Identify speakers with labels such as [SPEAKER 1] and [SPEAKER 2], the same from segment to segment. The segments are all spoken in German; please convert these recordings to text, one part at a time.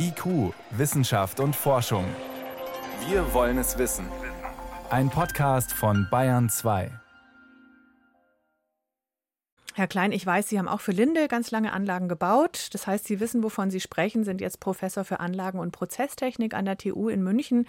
[SPEAKER 1] IQ, Wissenschaft und Forschung. Wir wollen es wissen. Ein Podcast von Bayern 2.
[SPEAKER 2] Herr Klein, ich weiß, Sie haben auch für Linde ganz lange Anlagen gebaut. Das heißt, Sie wissen, wovon Sie sprechen, sind jetzt Professor für Anlagen- und Prozesstechnik an der TU in München.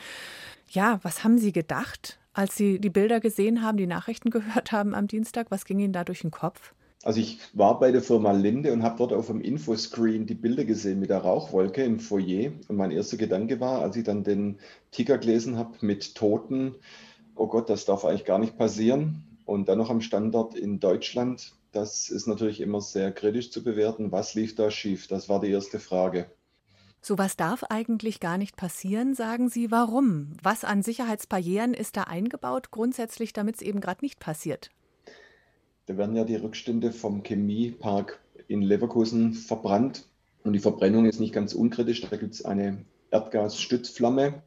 [SPEAKER 2] Ja, was haben Sie gedacht, als Sie die Bilder gesehen haben, die Nachrichten gehört haben am Dienstag? Was ging Ihnen da durch den Kopf?
[SPEAKER 3] Also ich war bei der Firma Linde und habe dort auf dem Infoscreen die Bilder gesehen mit der Rauchwolke im Foyer. Und mein erster Gedanke war, als ich dann den Ticker gelesen habe mit Toten, oh Gott, das darf eigentlich gar nicht passieren. Und dann noch am Standort in Deutschland, das ist natürlich immer sehr kritisch zu bewerten. Was lief da schief? Das war die erste Frage.
[SPEAKER 2] Sowas darf eigentlich gar nicht passieren, sagen Sie. Warum? Was an Sicherheitsbarrieren ist da eingebaut, grundsätzlich, damit es eben gerade nicht passiert?
[SPEAKER 3] Da werden ja die Rückstände vom Chemiepark in Leverkusen verbrannt. Und die Verbrennung ist nicht ganz unkritisch. Da gibt es eine Erdgasstützflamme.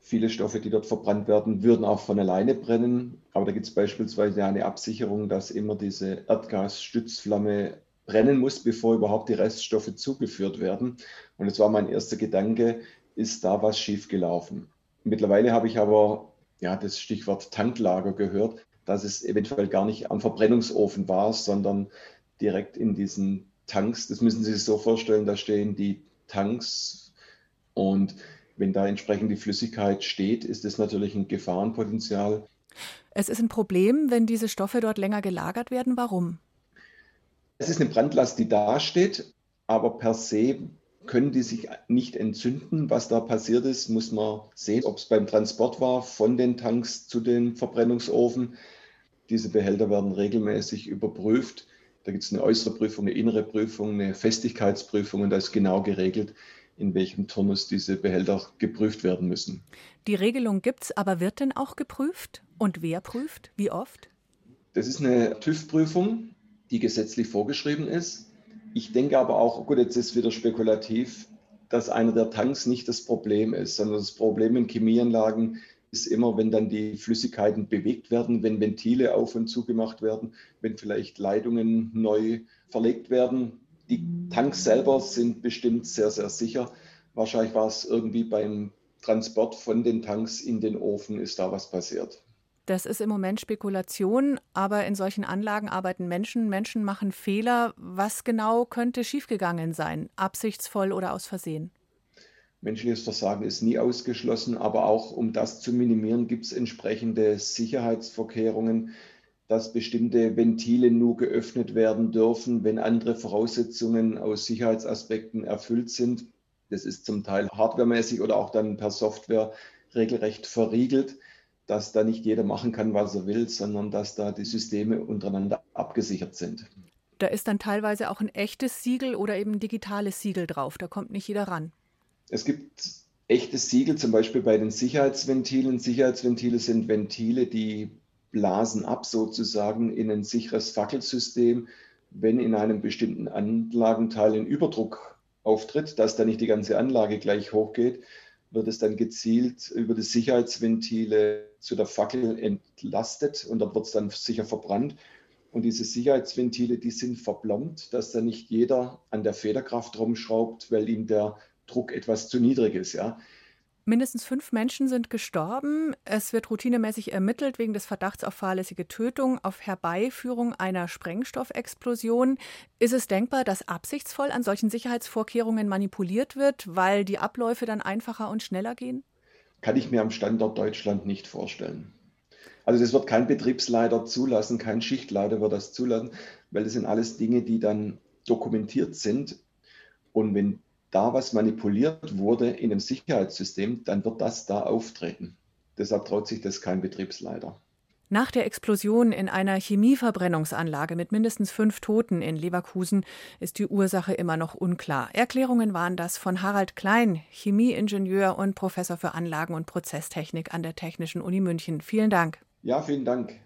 [SPEAKER 3] Viele Stoffe, die dort verbrannt werden, würden auch von alleine brennen. Aber da gibt es beispielsweise eine Absicherung, dass immer diese Erdgasstützflamme brennen muss, bevor überhaupt die Reststoffe zugeführt werden. Und es war mein erster Gedanke, ist da was schiefgelaufen? Mittlerweile habe ich aber ja, das Stichwort Tanklager gehört dass es eventuell gar nicht am Verbrennungsofen war, sondern direkt in diesen Tanks. Das müssen Sie sich so vorstellen, da stehen die Tanks und wenn da entsprechend die Flüssigkeit steht, ist es natürlich ein Gefahrenpotenzial.
[SPEAKER 2] Es ist ein Problem, wenn diese Stoffe dort länger gelagert werden. Warum?
[SPEAKER 3] Es ist eine Brandlast, die dasteht, aber per se können die sich nicht entzünden. Was da passiert ist, muss man sehen, ob es beim Transport war von den Tanks zu den Verbrennungsofen. Diese Behälter werden regelmäßig überprüft. Da gibt es eine äußere Prüfung, eine innere Prüfung, eine Festigkeitsprüfung und da ist genau geregelt, in welchem Turnus diese Behälter geprüft werden müssen.
[SPEAKER 2] Die Regelung gibt es, aber wird denn auch geprüft? Und wer prüft? Wie oft?
[SPEAKER 3] Das ist eine TÜV-Prüfung, die gesetzlich vorgeschrieben ist. Ich denke aber auch, gut, jetzt ist wieder spekulativ, dass einer der Tanks nicht das Problem ist, sondern das Problem in Chemieanlagen ist immer, wenn dann die Flüssigkeiten bewegt werden, wenn Ventile auf und zugemacht werden, wenn vielleicht Leitungen neu verlegt werden. Die Tanks selber sind bestimmt sehr, sehr sicher. Wahrscheinlich war es irgendwie beim Transport von den Tanks in den Ofen, ist da was passiert.
[SPEAKER 2] Das ist im Moment Spekulation, aber in solchen Anlagen arbeiten Menschen. Menschen machen Fehler. Was genau könnte schiefgegangen sein? Absichtsvoll oder aus Versehen?
[SPEAKER 3] Menschliches Versagen ist nie ausgeschlossen, aber auch um das zu minimieren, gibt es entsprechende Sicherheitsvorkehrungen, dass bestimmte Ventile nur geöffnet werden dürfen, wenn andere Voraussetzungen aus Sicherheitsaspekten erfüllt sind. Das ist zum Teil hardwaremäßig oder auch dann per Software regelrecht verriegelt, dass da nicht jeder machen kann, was er will, sondern dass da die Systeme untereinander abgesichert sind.
[SPEAKER 2] Da ist dann teilweise auch ein echtes Siegel oder eben ein digitales Siegel drauf. Da kommt nicht jeder ran.
[SPEAKER 3] Es gibt echte Siegel, zum Beispiel bei den Sicherheitsventilen. Sicherheitsventile sind Ventile, die blasen ab sozusagen in ein sicheres Fackelsystem, wenn in einem bestimmten Anlagenteil ein Überdruck auftritt, dass da nicht die ganze Anlage gleich hochgeht, wird es dann gezielt über die Sicherheitsventile zu der Fackel entlastet und dort wird es dann sicher verbrannt. Und diese Sicherheitsventile, die sind verplombt, dass da nicht jeder an der Federkraft rumschraubt, weil ihm der Druck etwas zu niedrig ist. Ja.
[SPEAKER 2] Mindestens fünf Menschen sind gestorben. Es wird routinemäßig ermittelt wegen des Verdachts auf fahrlässige Tötung, auf Herbeiführung einer Sprengstoffexplosion. Ist es denkbar, dass absichtsvoll an solchen Sicherheitsvorkehrungen manipuliert wird, weil die Abläufe dann einfacher und schneller gehen?
[SPEAKER 3] Kann ich mir am Standort Deutschland nicht vorstellen. Also das wird kein Betriebsleiter zulassen, kein Schichtleiter wird das zulassen, weil das sind alles Dinge, die dann dokumentiert sind. Und wenn da was manipuliert wurde in dem Sicherheitssystem, dann wird das da auftreten. Deshalb traut sich das kein Betriebsleiter.
[SPEAKER 2] Nach der Explosion in einer Chemieverbrennungsanlage mit mindestens fünf Toten in Leverkusen ist die Ursache immer noch unklar. Erklärungen waren das von Harald Klein, Chemieingenieur und Professor für Anlagen- und Prozesstechnik an der Technischen Uni München. Vielen Dank.
[SPEAKER 3] Ja, vielen Dank.